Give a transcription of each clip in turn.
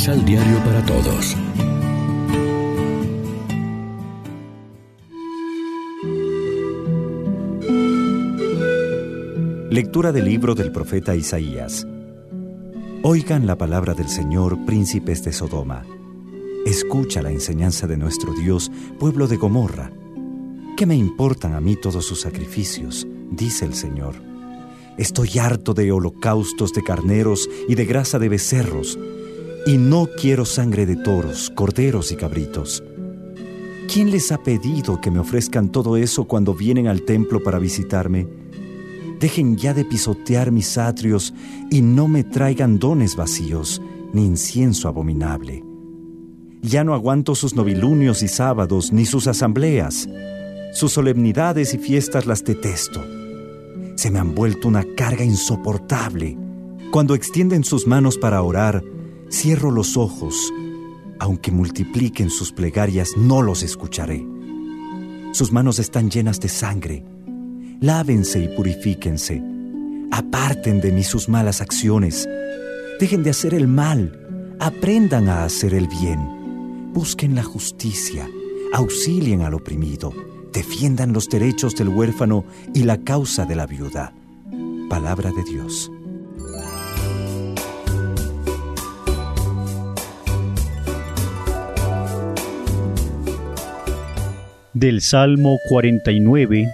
Misal Diario para Todos. Lectura del libro del profeta Isaías. Oigan la palabra del Señor, príncipes de Sodoma. Escucha la enseñanza de nuestro Dios, pueblo de Gomorra. ¿Qué me importan a mí todos sus sacrificios? dice el Señor. Estoy harto de holocaustos de carneros y de grasa de becerros, y no quiero sangre de toros, corderos y cabritos. ¿Quién les ha pedido que me ofrezcan todo eso cuando vienen al templo para visitarme? Dejen ya de pisotear mis atrios y no me traigan dones vacíos, ni incienso abominable. Ya no aguanto sus novilunios y sábados, ni sus asambleas. Sus solemnidades y fiestas las detesto. Se me han vuelto una carga insoportable. Cuando extienden sus manos para orar, cierro los ojos. Aunque multipliquen sus plegarias, no los escucharé. Sus manos están llenas de sangre. Lávense y purifíquense. Aparten de mí sus malas acciones. Dejen de hacer el mal. Aprendan a hacer el bien. Busquen la justicia. Auxilien al oprimido defiendan los derechos del huérfano y la causa de la viuda. Palabra de Dios. Del Salmo 49,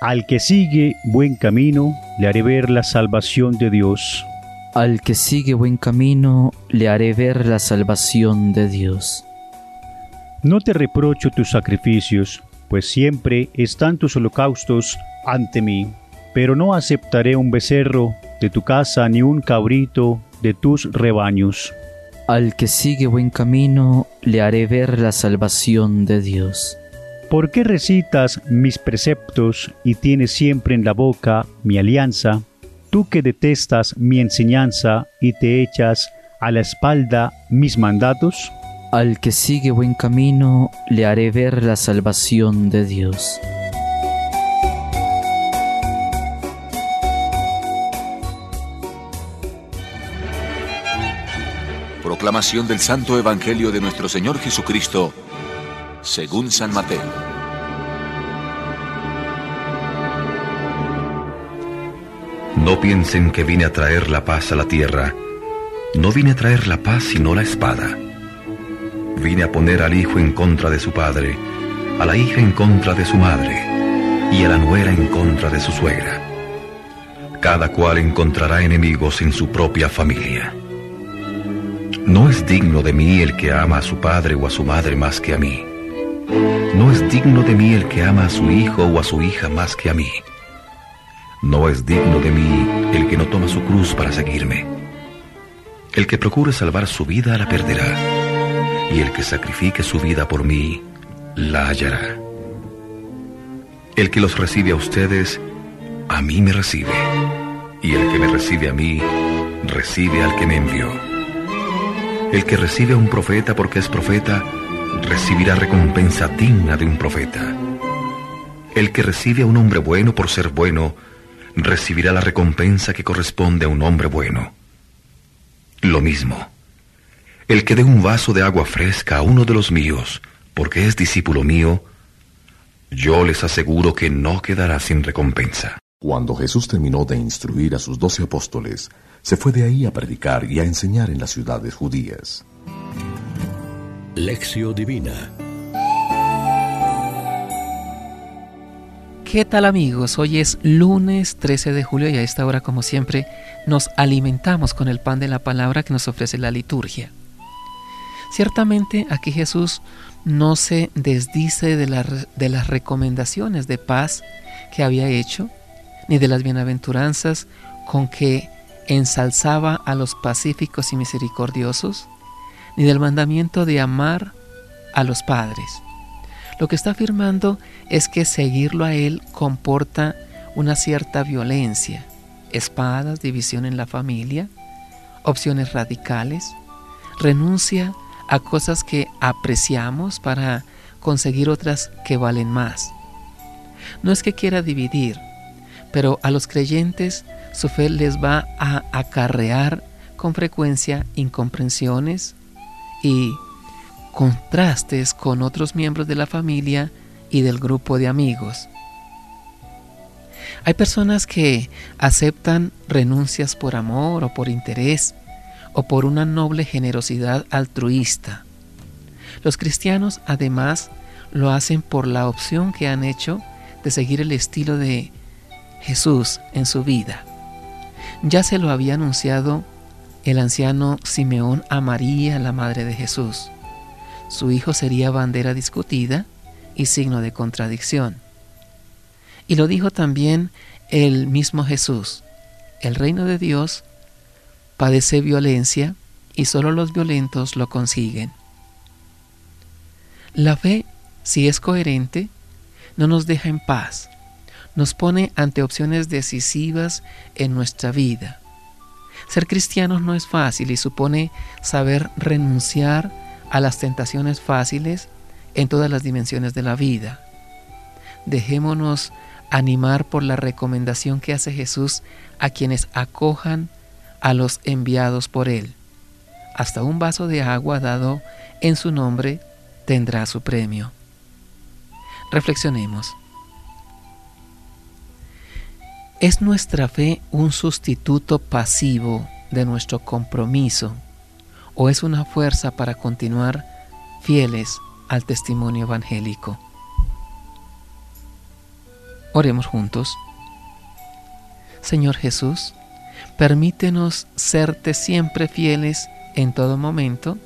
Al que sigue buen camino, le haré ver la salvación de Dios. Al que sigue buen camino, le haré ver la salvación de Dios. No te reprocho tus sacrificios, pues siempre están tus holocaustos ante mí. Pero no aceptaré un becerro de tu casa ni un cabrito de tus rebaños. Al que sigue buen camino, le haré ver la salvación de Dios. ¿Por qué recitas mis preceptos y tienes siempre en la boca mi alianza? Tú que detestas mi enseñanza y te echas a la espalda mis mandatos? Al que sigue buen camino, le haré ver la salvación de Dios. Proclamación del Santo Evangelio de nuestro Señor Jesucristo, según San Mateo. No piensen que vine a traer la paz a la tierra. No vine a traer la paz sino la espada. Vine a poner al hijo en contra de su padre, a la hija en contra de su madre, y a la nuera en contra de su suegra. Cada cual encontrará enemigos en su propia familia. No es digno de mí el que ama a su padre o a su madre más que a mí. No es digno de mí el que ama a su hijo o a su hija más que a mí. No es digno de mí el que no toma su cruz para seguirme. El que procure salvar su vida la perderá y el que sacrifique su vida por mí, la hallará. El que los recibe a ustedes, a mí me recibe, y el que me recibe a mí, recibe al que me envió. El que recibe a un profeta porque es profeta, recibirá recompensa digna de un profeta. El que recibe a un hombre bueno por ser bueno, recibirá la recompensa que corresponde a un hombre bueno. Lo mismo el que dé un vaso de agua fresca a uno de los míos, porque es discípulo mío, yo les aseguro que no quedará sin recompensa. Cuando Jesús terminó de instruir a sus doce apóstoles, se fue de ahí a predicar y a enseñar en las ciudades judías. Lección Divina ¿Qué tal amigos? Hoy es lunes 13 de julio y a esta hora como siempre nos alimentamos con el pan de la palabra que nos ofrece la liturgia. Ciertamente aquí Jesús no se desdice de, de las recomendaciones de paz que había hecho, ni de las bienaventuranzas con que ensalzaba a los pacíficos y misericordiosos, ni del mandamiento de amar a los padres. Lo que está afirmando es que seguirlo a Él comporta una cierta violencia, espadas, división en la familia, opciones radicales, renuncia a cosas que apreciamos para conseguir otras que valen más. No es que quiera dividir, pero a los creyentes su fe les va a acarrear con frecuencia incomprensiones, y contrastes con otros miembros de la familia y del grupo de amigos. Hay personas que aceptan renuncias por amor o por interés o por una noble generosidad altruista. Los cristianos además lo hacen por la opción que han hecho de seguir el estilo de Jesús en su vida. Ya se lo había anunciado el anciano Simeón a María, la madre de Jesús. Su hijo sería bandera discutida y signo de contradicción. Y lo dijo también el mismo Jesús. El reino de Dios padece violencia y solo los violentos lo consiguen. La fe, si es coherente, no nos deja en paz, nos pone ante opciones decisivas en nuestra vida. Ser cristianos no es fácil y supone saber renunciar a las tentaciones fáciles en todas las dimensiones de la vida. Dejémonos animar por la recomendación que hace Jesús a quienes acojan a los enviados por Él. Hasta un vaso de agua dado en su nombre tendrá su premio. Reflexionemos. ¿Es nuestra fe un sustituto pasivo de nuestro compromiso o es una fuerza para continuar fieles al testimonio evangélico? Oremos juntos. Señor Jesús, permítenos serte siempre fieles en todo momento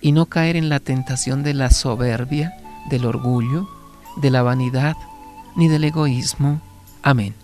y no caer en la tentación de la soberbia, del orgullo, de la vanidad ni del egoísmo. Amén.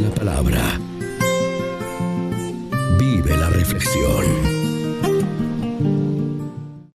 la Palabra. Vive la reflexión.